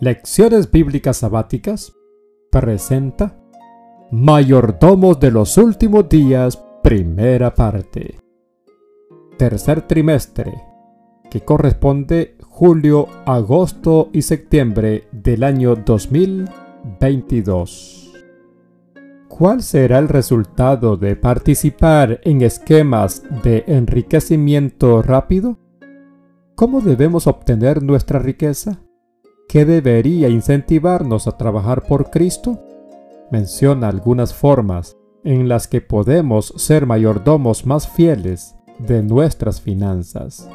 Lecciones Bíblicas Sabáticas presenta Mayordomos de los Últimos Días, primera parte. Tercer trimestre, que corresponde julio, agosto y septiembre del año 2022. ¿Cuál será el resultado de participar en esquemas de enriquecimiento rápido? ¿Cómo debemos obtener nuestra riqueza? ¿Qué debería incentivarnos a trabajar por Cristo? Menciona algunas formas en las que podemos ser mayordomos más fieles de nuestras finanzas.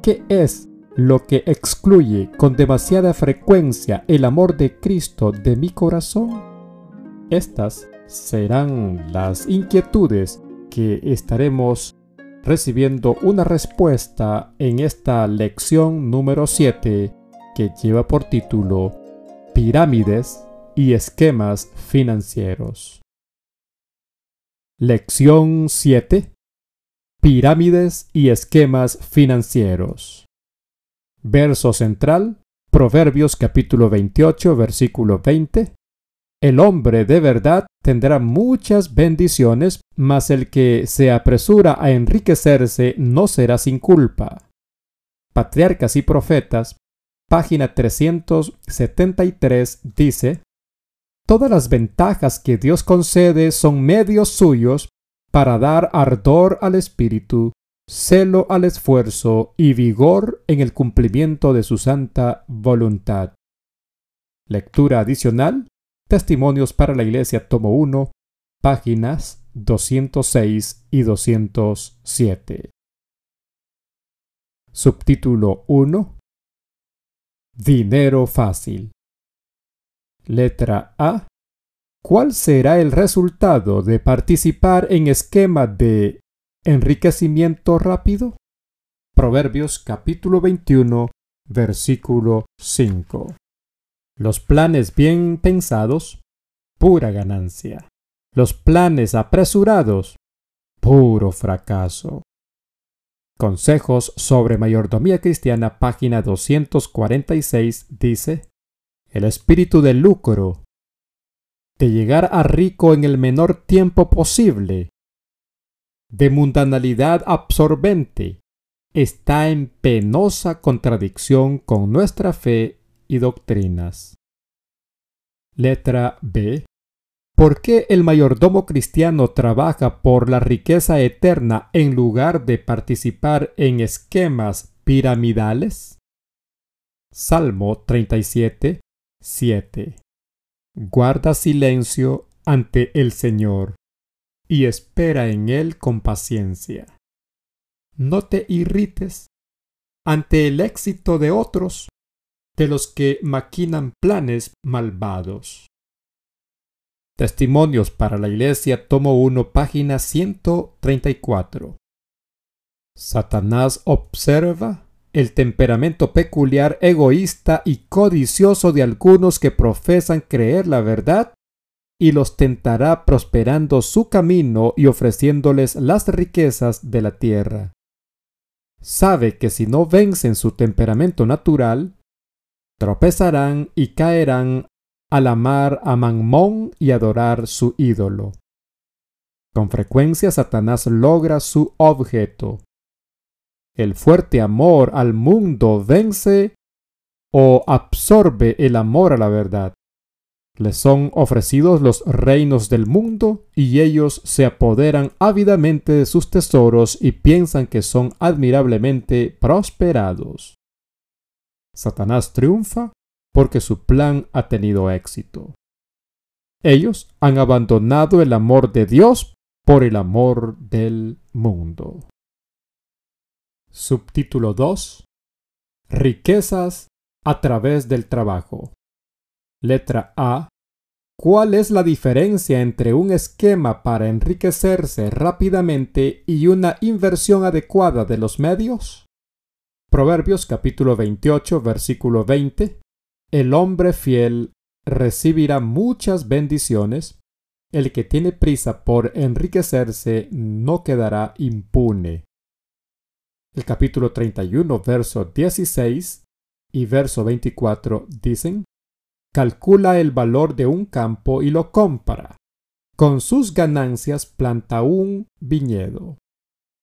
¿Qué es lo que excluye con demasiada frecuencia el amor de Cristo de mi corazón? Estas serán las inquietudes que estaremos recibiendo una respuesta en esta lección número 7 que lleva por título Pirámides y esquemas financieros. Lección 7. Pirámides y esquemas financieros. Verso central, Proverbios capítulo 28, versículo 20. El hombre de verdad tendrá muchas bendiciones, mas el que se apresura a enriquecerse no será sin culpa. Patriarcas y Profetas, página 373, dice, Todas las ventajas que Dios concede son medios suyos para dar ardor al espíritu, celo al esfuerzo y vigor en el cumplimiento de su santa voluntad. Lectura adicional Testimonios para la Iglesia, tomo 1, páginas 206 y 207. Subtítulo 1. Dinero fácil. Letra A. ¿Cuál será el resultado de participar en esquema de enriquecimiento rápido? Proverbios capítulo 21, versículo 5. Los planes bien pensados, pura ganancia. Los planes apresurados, puro fracaso. Consejos sobre mayordomía cristiana, página 246, dice, El espíritu de lucro, de llegar a rico en el menor tiempo posible, de mundanalidad absorbente, está en penosa contradicción con nuestra fe y doctrinas. Letra B. ¿Por qué el mayordomo cristiano trabaja por la riqueza eterna en lugar de participar en esquemas piramidales? Salmo 37, 7. Guarda silencio ante el Señor y espera en Él con paciencia. No te irrites ante el éxito de otros de los que maquinan planes malvados. Testimonios para la Iglesia, tomo 1, página 134. Satanás observa el temperamento peculiar, egoísta y codicioso de algunos que profesan creer la verdad y los tentará prosperando su camino y ofreciéndoles las riquezas de la tierra. Sabe que si no vencen su temperamento natural, tropezarán y caerán al amar a Manmón y adorar su ídolo. Con frecuencia Satanás logra su objeto. El fuerte amor al mundo vence o absorbe el amor a la verdad. Les son ofrecidos los reinos del mundo y ellos se apoderan ávidamente de sus tesoros y piensan que son admirablemente prosperados. Satanás triunfa porque su plan ha tenido éxito. Ellos han abandonado el amor de Dios por el amor del mundo. Subtítulo 2. Riquezas a través del trabajo. Letra A. ¿Cuál es la diferencia entre un esquema para enriquecerse rápidamente y una inversión adecuada de los medios? Proverbios capítulo 28 versículo 20. El hombre fiel recibirá muchas bendiciones. El que tiene prisa por enriquecerse no quedará impune. El capítulo 31 verso 16 y verso 24 dicen, calcula el valor de un campo y lo compra. Con sus ganancias planta un viñedo.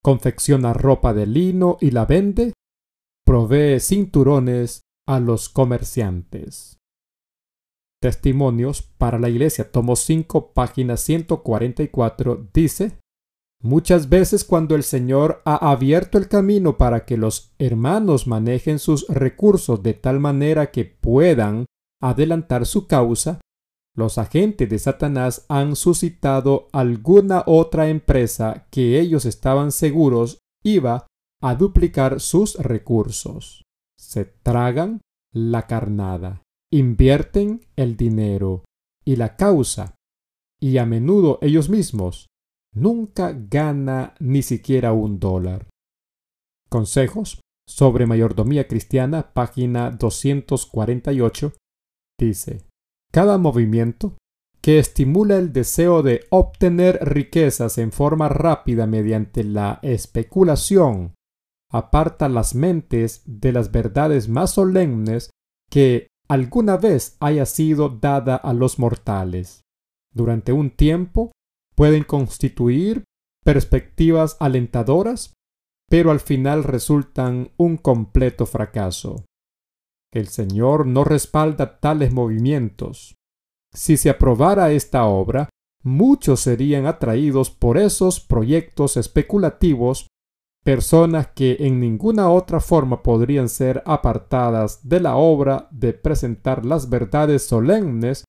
Confecciona ropa de lino y la vende. Provee cinturones a los comerciantes. Testimonios para la Iglesia, tomo 5, página 144, dice, Muchas veces cuando el Señor ha abierto el camino para que los hermanos manejen sus recursos de tal manera que puedan adelantar su causa, los agentes de Satanás han suscitado alguna otra empresa que ellos estaban seguros iba a duplicar sus recursos. Se tragan la carnada, invierten el dinero y la causa, y a menudo ellos mismos nunca gana ni siquiera un dólar. Consejos sobre mayordomía cristiana, página 248, dice, cada movimiento que estimula el deseo de obtener riquezas en forma rápida mediante la especulación aparta las mentes de las verdades más solemnes que alguna vez haya sido dada a los mortales. Durante un tiempo pueden constituir perspectivas alentadoras, pero al final resultan un completo fracaso. El Señor no respalda tales movimientos. Si se aprobara esta obra, muchos serían atraídos por esos proyectos especulativos, personas que en ninguna otra forma podrían ser apartadas de la obra de presentar las verdades solemnes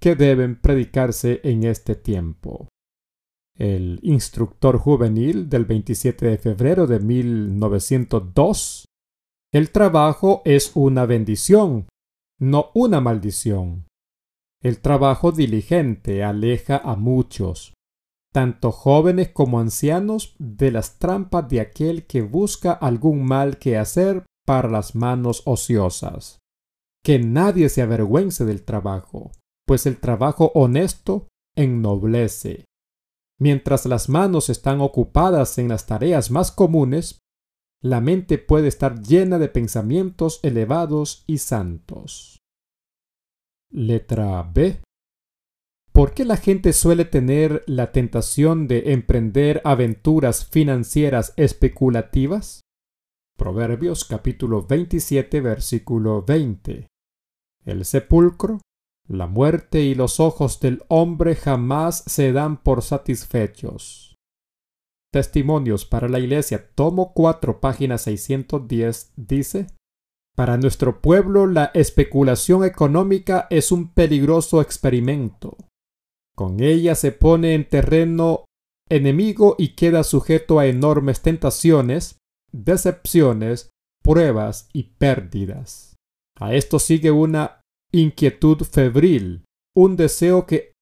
que deben predicarse en este tiempo. El instructor juvenil del 27 de febrero de 1902. El trabajo es una bendición, no una maldición. El trabajo diligente aleja a muchos, tanto jóvenes como ancianos, de las trampas de aquel que busca algún mal que hacer para las manos ociosas. Que nadie se avergüence del trabajo, pues el trabajo honesto ennoblece. Mientras las manos están ocupadas en las tareas más comunes, la mente puede estar llena de pensamientos elevados y santos. Letra B. ¿Por qué la gente suele tener la tentación de emprender aventuras financieras especulativas? Proverbios capítulo 27 versículo 20. El sepulcro la muerte y los ojos del hombre jamás se dan por satisfechos. Testimonios para la Iglesia, tomo 4, página 610, dice, Para nuestro pueblo la especulación económica es un peligroso experimento. Con ella se pone en terreno enemigo y queda sujeto a enormes tentaciones, decepciones, pruebas y pérdidas. A esto sigue una inquietud febril, un deseo que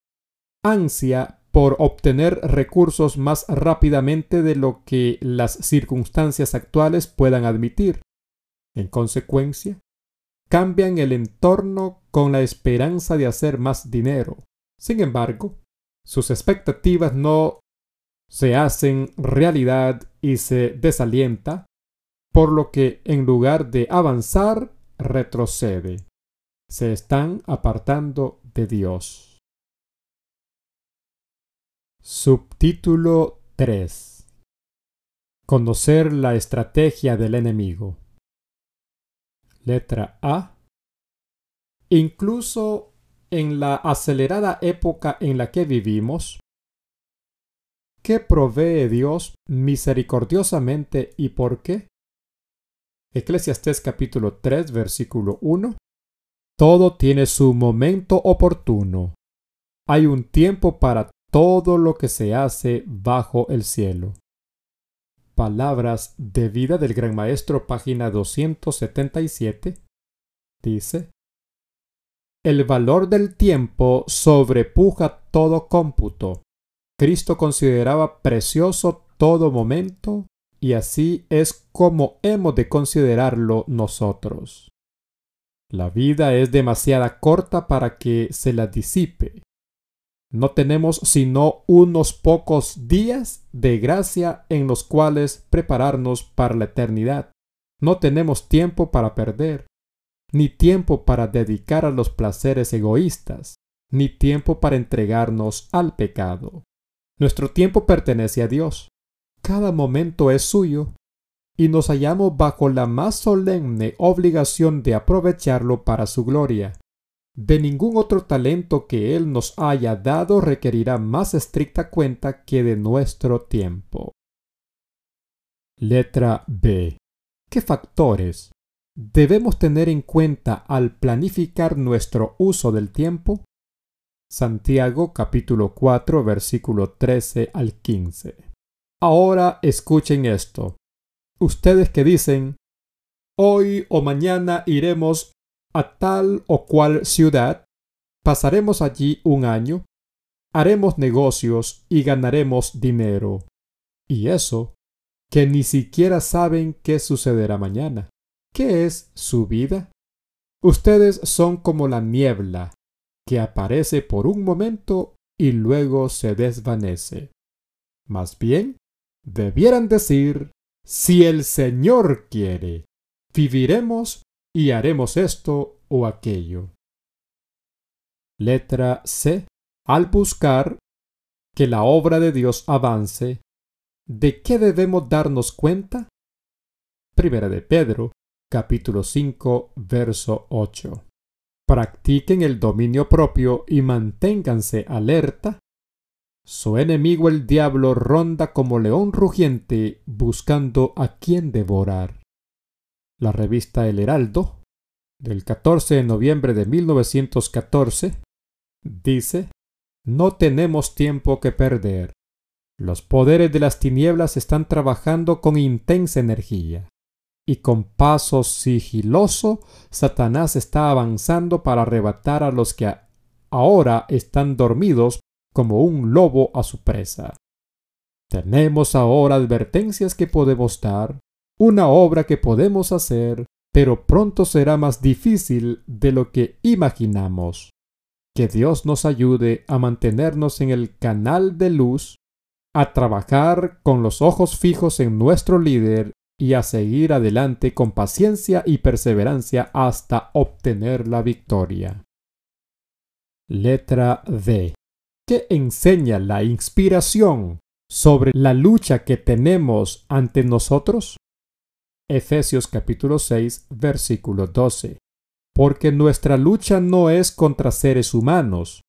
ansia por obtener recursos más rápidamente de lo que las circunstancias actuales puedan admitir. En consecuencia, cambian el entorno con la esperanza de hacer más dinero. Sin embargo, sus expectativas no se hacen realidad y se desalienta, por lo que en lugar de avanzar, retrocede se están apartando de Dios. Subtítulo 3. Conocer la estrategia del enemigo. Letra A. Incluso en la acelerada época en la que vivimos, ¿qué provee Dios misericordiosamente y por qué? Eclesiastés capítulo 3 versículo 1 todo tiene su momento oportuno. Hay un tiempo para todo lo que se hace bajo el cielo. Palabras de vida del Gran Maestro, página 277. Dice, El valor del tiempo sobrepuja todo cómputo. Cristo consideraba precioso todo momento y así es como hemos de considerarlo nosotros. La vida es demasiada corta para que se la disipe. No tenemos sino unos pocos días de gracia en los cuales prepararnos para la eternidad. No tenemos tiempo para perder. Ni tiempo para dedicar a los placeres egoístas, ni tiempo para entregarnos al pecado. Nuestro tiempo pertenece a Dios. Cada momento es suyo y nos hallamos bajo la más solemne obligación de aprovecharlo para su gloria. De ningún otro talento que Él nos haya dado requerirá más estricta cuenta que de nuestro tiempo. Letra B. ¿Qué factores debemos tener en cuenta al planificar nuestro uso del tiempo? Santiago capítulo 4 versículo 13 al 15. Ahora escuchen esto. Ustedes que dicen, hoy o mañana iremos a tal o cual ciudad, pasaremos allí un año, haremos negocios y ganaremos dinero. Y eso, que ni siquiera saben qué sucederá mañana. ¿Qué es su vida? Ustedes son como la niebla, que aparece por un momento y luego se desvanece. Más bien, debieran decir, si el Señor quiere, viviremos y haremos esto o aquello. Letra C. Al buscar que la obra de Dios avance, ¿de qué debemos darnos cuenta? Primera de Pedro, capítulo 5, verso 8. Practiquen el dominio propio y manténganse alerta su enemigo el diablo ronda como león rugiente buscando a quien devorar. La revista El Heraldo, del 14 de noviembre de 1914, dice, No tenemos tiempo que perder. Los poderes de las tinieblas están trabajando con intensa energía, y con paso sigiloso Satanás está avanzando para arrebatar a los que ahora están dormidos como un lobo a su presa. Tenemos ahora advertencias que podemos dar, una obra que podemos hacer, pero pronto será más difícil de lo que imaginamos. Que Dios nos ayude a mantenernos en el canal de luz, a trabajar con los ojos fijos en nuestro líder y a seguir adelante con paciencia y perseverancia hasta obtener la victoria. Letra D. ¿Qué enseña la inspiración sobre la lucha que tenemos ante nosotros? Efesios capítulo 6 versículo 12. Porque nuestra lucha no es contra seres humanos,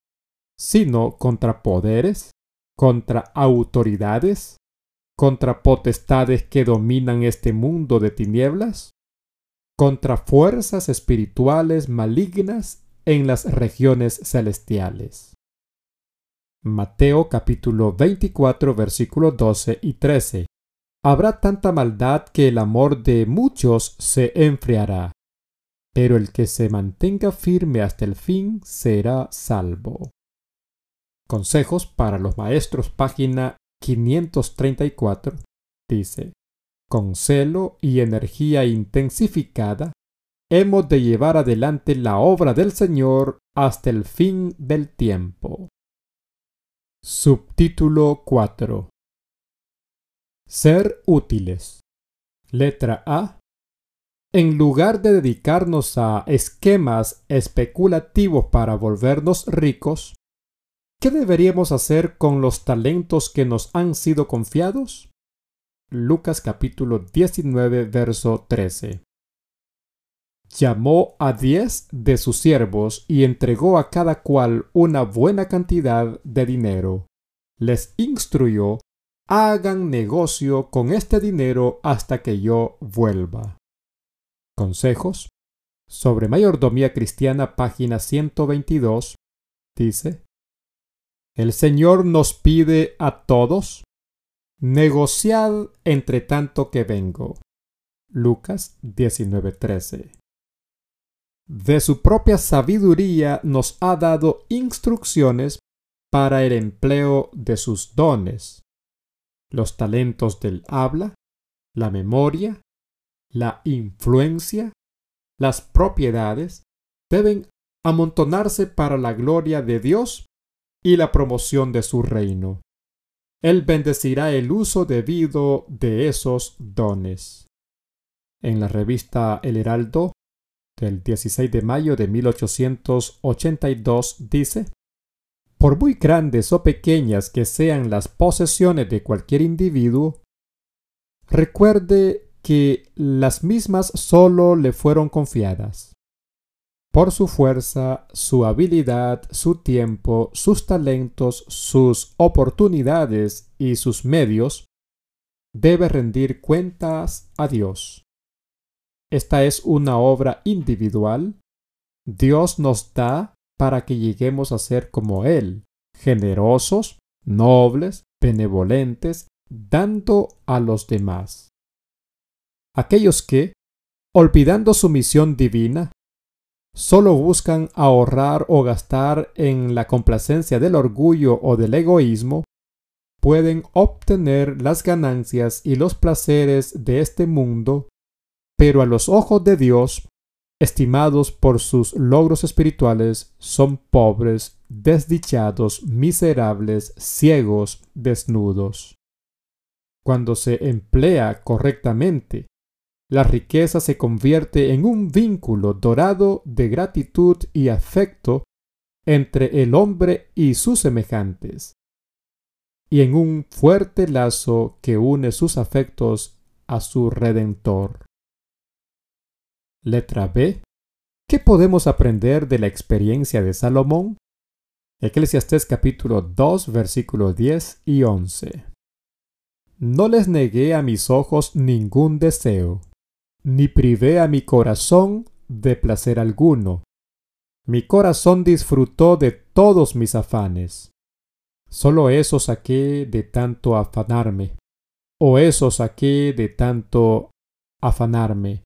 sino contra poderes, contra autoridades, contra potestades que dominan este mundo de tinieblas, contra fuerzas espirituales malignas en las regiones celestiales. Mateo capítulo 24 versículos 12 y 13. Habrá tanta maldad que el amor de muchos se enfriará, pero el que se mantenga firme hasta el fin será salvo. Consejos para los maestros, página 534, dice, con celo y energía intensificada, hemos de llevar adelante la obra del Señor hasta el fin del tiempo. Subtítulo 4 Ser útiles. Letra A. En lugar de dedicarnos a esquemas especulativos para volvernos ricos, ¿qué deberíamos hacer con los talentos que nos han sido confiados? Lucas capítulo 19 verso 13 llamó a diez de sus siervos y entregó a cada cual una buena cantidad de dinero. Les instruyó, hagan negocio con este dinero hasta que yo vuelva. Consejos sobre mayordomía cristiana, página 122, dice, El Señor nos pide a todos, negociad entre tanto que vengo. Lucas 19:13 de su propia sabiduría nos ha dado instrucciones para el empleo de sus dones, los talentos del habla, la memoria, la influencia, las propiedades, deben amontonarse para la gloria de Dios y la promoción de su reino. Él bendecirá el uso debido de esos dones. En la revista El Heraldo del 16 de mayo de 1882 dice, Por muy grandes o pequeñas que sean las posesiones de cualquier individuo, recuerde que las mismas solo le fueron confiadas. Por su fuerza, su habilidad, su tiempo, sus talentos, sus oportunidades y sus medios, debe rendir cuentas a Dios. Esta es una obra individual. Dios nos da para que lleguemos a ser como Él, generosos, nobles, benevolentes, dando a los demás. Aquellos que, olvidando su misión divina, solo buscan ahorrar o gastar en la complacencia del orgullo o del egoísmo, pueden obtener las ganancias y los placeres de este mundo, pero a los ojos de Dios, estimados por sus logros espirituales, son pobres, desdichados, miserables, ciegos, desnudos. Cuando se emplea correctamente, la riqueza se convierte en un vínculo dorado de gratitud y afecto entre el hombre y sus semejantes, y en un fuerte lazo que une sus afectos a su Redentor. Letra B. ¿Qué podemos aprender de la experiencia de Salomón? Eclesiastés capítulo 2 versículo 10 y 11. No les negué a mis ojos ningún deseo ni privé a mi corazón de placer alguno. Mi corazón disfrutó de todos mis afanes. Solo eso saqué de tanto afanarme, o eso saqué de tanto afanarme.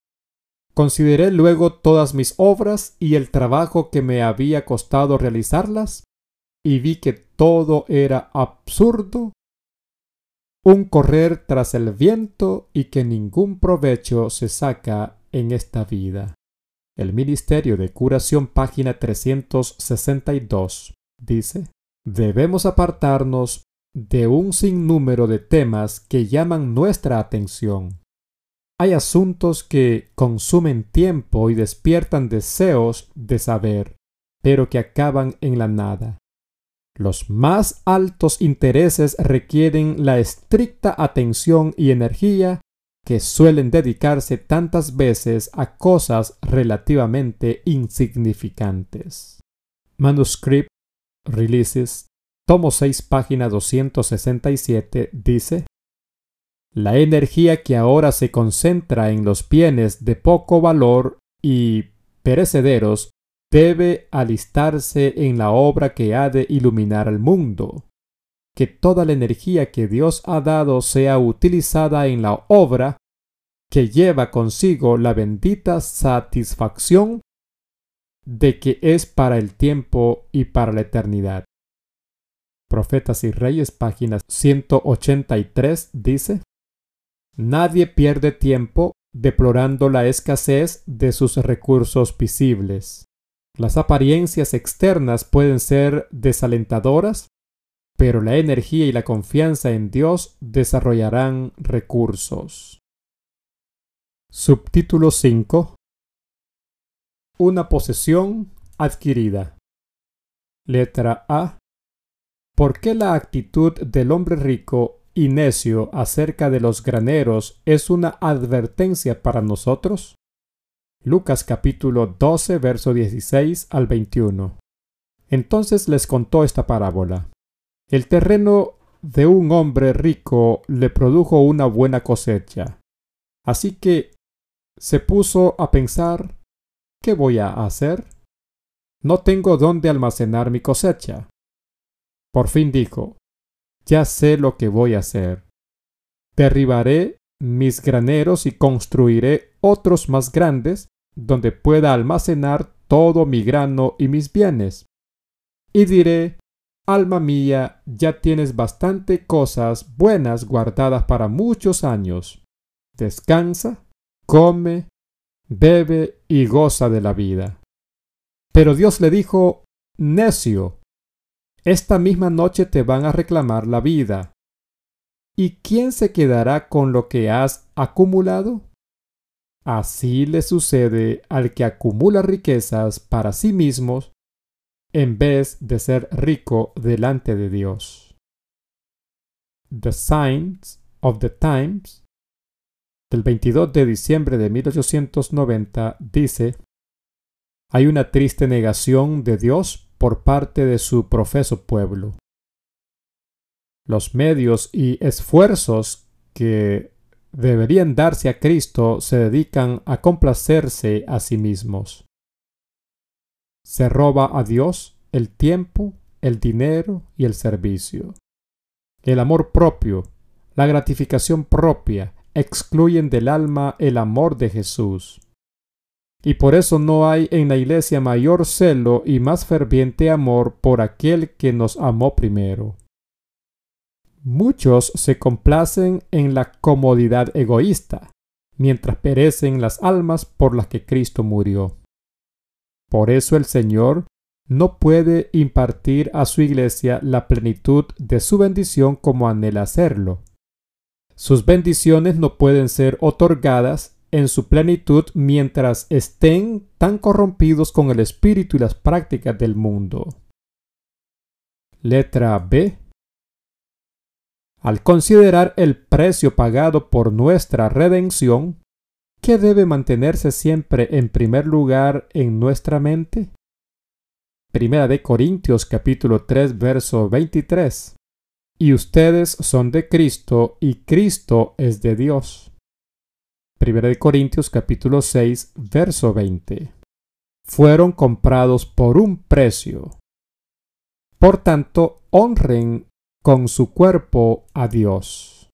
Consideré luego todas mis obras y el trabajo que me había costado realizarlas, y vi que todo era absurdo un correr tras el viento y que ningún provecho se saca en esta vida. El Ministerio de Curación, página 362, dice, debemos apartarnos de un sinnúmero de temas que llaman nuestra atención. Hay asuntos que consumen tiempo y despiertan deseos de saber, pero que acaban en la nada. Los más altos intereses requieren la estricta atención y energía que suelen dedicarse tantas veces a cosas relativamente insignificantes. Manuscript Releases, tomo 6, página 267, dice, La energía que ahora se concentra en los bienes de poco valor y perecederos debe alistarse en la obra que ha de iluminar al mundo. Que toda la energía que Dios ha dado sea utilizada en la obra que lleva consigo la bendita satisfacción de que es para el tiempo y para la eternidad. Profetas y Reyes, página 183, dice, Nadie pierde tiempo deplorando la escasez de sus recursos visibles. Las apariencias externas pueden ser desalentadoras, pero la energía y la confianza en Dios desarrollarán recursos. Subtítulo 5 Una posesión adquirida. Letra A. ¿Por qué la actitud del hombre rico y necio acerca de los graneros es una advertencia para nosotros? Lucas capítulo 12, verso 16 al 21. Entonces les contó esta parábola. El terreno de un hombre rico le produjo una buena cosecha. Así que se puso a pensar, ¿qué voy a hacer? No tengo dónde almacenar mi cosecha. Por fin dijo, ya sé lo que voy a hacer. Derribaré mis graneros y construiré otros más grandes donde pueda almacenar todo mi grano y mis bienes. Y diré, Alma mía, ya tienes bastante cosas buenas guardadas para muchos años. Descansa, come, bebe y goza de la vida. Pero Dios le dijo, Necio, esta misma noche te van a reclamar la vida. ¿Y quién se quedará con lo que has acumulado? Así le sucede al que acumula riquezas para sí mismos en vez de ser rico delante de Dios. The Signs of the Times del 22 de diciembre de 1890 dice, hay una triste negación de Dios por parte de su profeso pueblo. Los medios y esfuerzos que deberían darse a Cristo se dedican a complacerse a sí mismos. Se roba a Dios el tiempo, el dinero y el servicio. El amor propio, la gratificación propia, excluyen del alma el amor de Jesús. Y por eso no hay en la iglesia mayor celo y más ferviente amor por aquel que nos amó primero. Muchos se complacen en la comodidad egoísta, mientras perecen las almas por las que Cristo murió. Por eso el Señor no puede impartir a su iglesia la plenitud de su bendición como anhela hacerlo. Sus bendiciones no pueden ser otorgadas en su plenitud mientras estén tan corrompidos con el espíritu y las prácticas del mundo. Letra B al considerar el precio pagado por nuestra redención, ¿qué debe mantenerse siempre en primer lugar en nuestra mente? Primera de Corintios capítulo 3 verso 23. Y ustedes son de Cristo y Cristo es de Dios. Primera de Corintios capítulo 6 verso 20. Fueron comprados por un precio. Por tanto, honren con su cuerpo a Dios.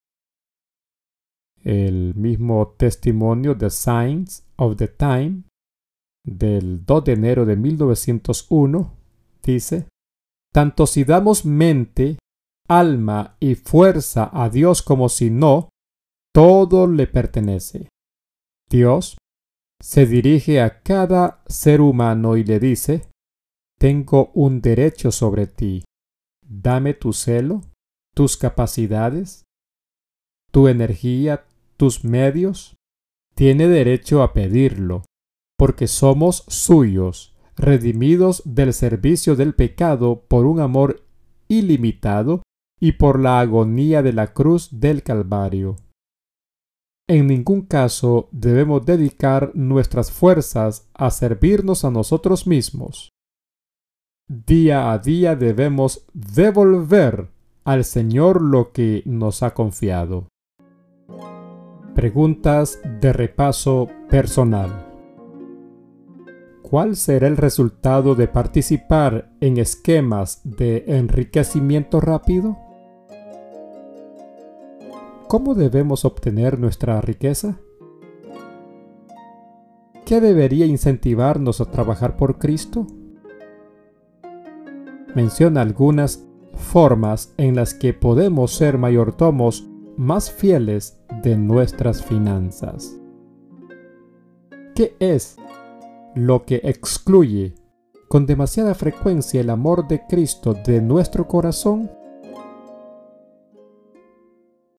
El mismo testimonio de Signs of the Time del 2 de enero de 1901 dice, tanto si damos mente, alma y fuerza a Dios como si no, todo le pertenece. Dios se dirige a cada ser humano y le dice, tengo un derecho sobre ti, dame tu celo, tus capacidades, tu energía, tus medios. Tiene derecho a pedirlo, porque somos suyos, redimidos del servicio del pecado por un amor ilimitado y por la agonía de la cruz del Calvario. En ningún caso debemos dedicar nuestras fuerzas a servirnos a nosotros mismos día a día debemos devolver al Señor lo que nos ha confiado. Preguntas de repaso personal. ¿Cuál será el resultado de participar en esquemas de enriquecimiento rápido? ¿Cómo debemos obtener nuestra riqueza? ¿Qué debería incentivarnos a trabajar por Cristo? Menciona algunas formas en las que podemos ser mayordomos más fieles de nuestras finanzas. ¿Qué es lo que excluye con demasiada frecuencia el amor de Cristo de nuestro corazón?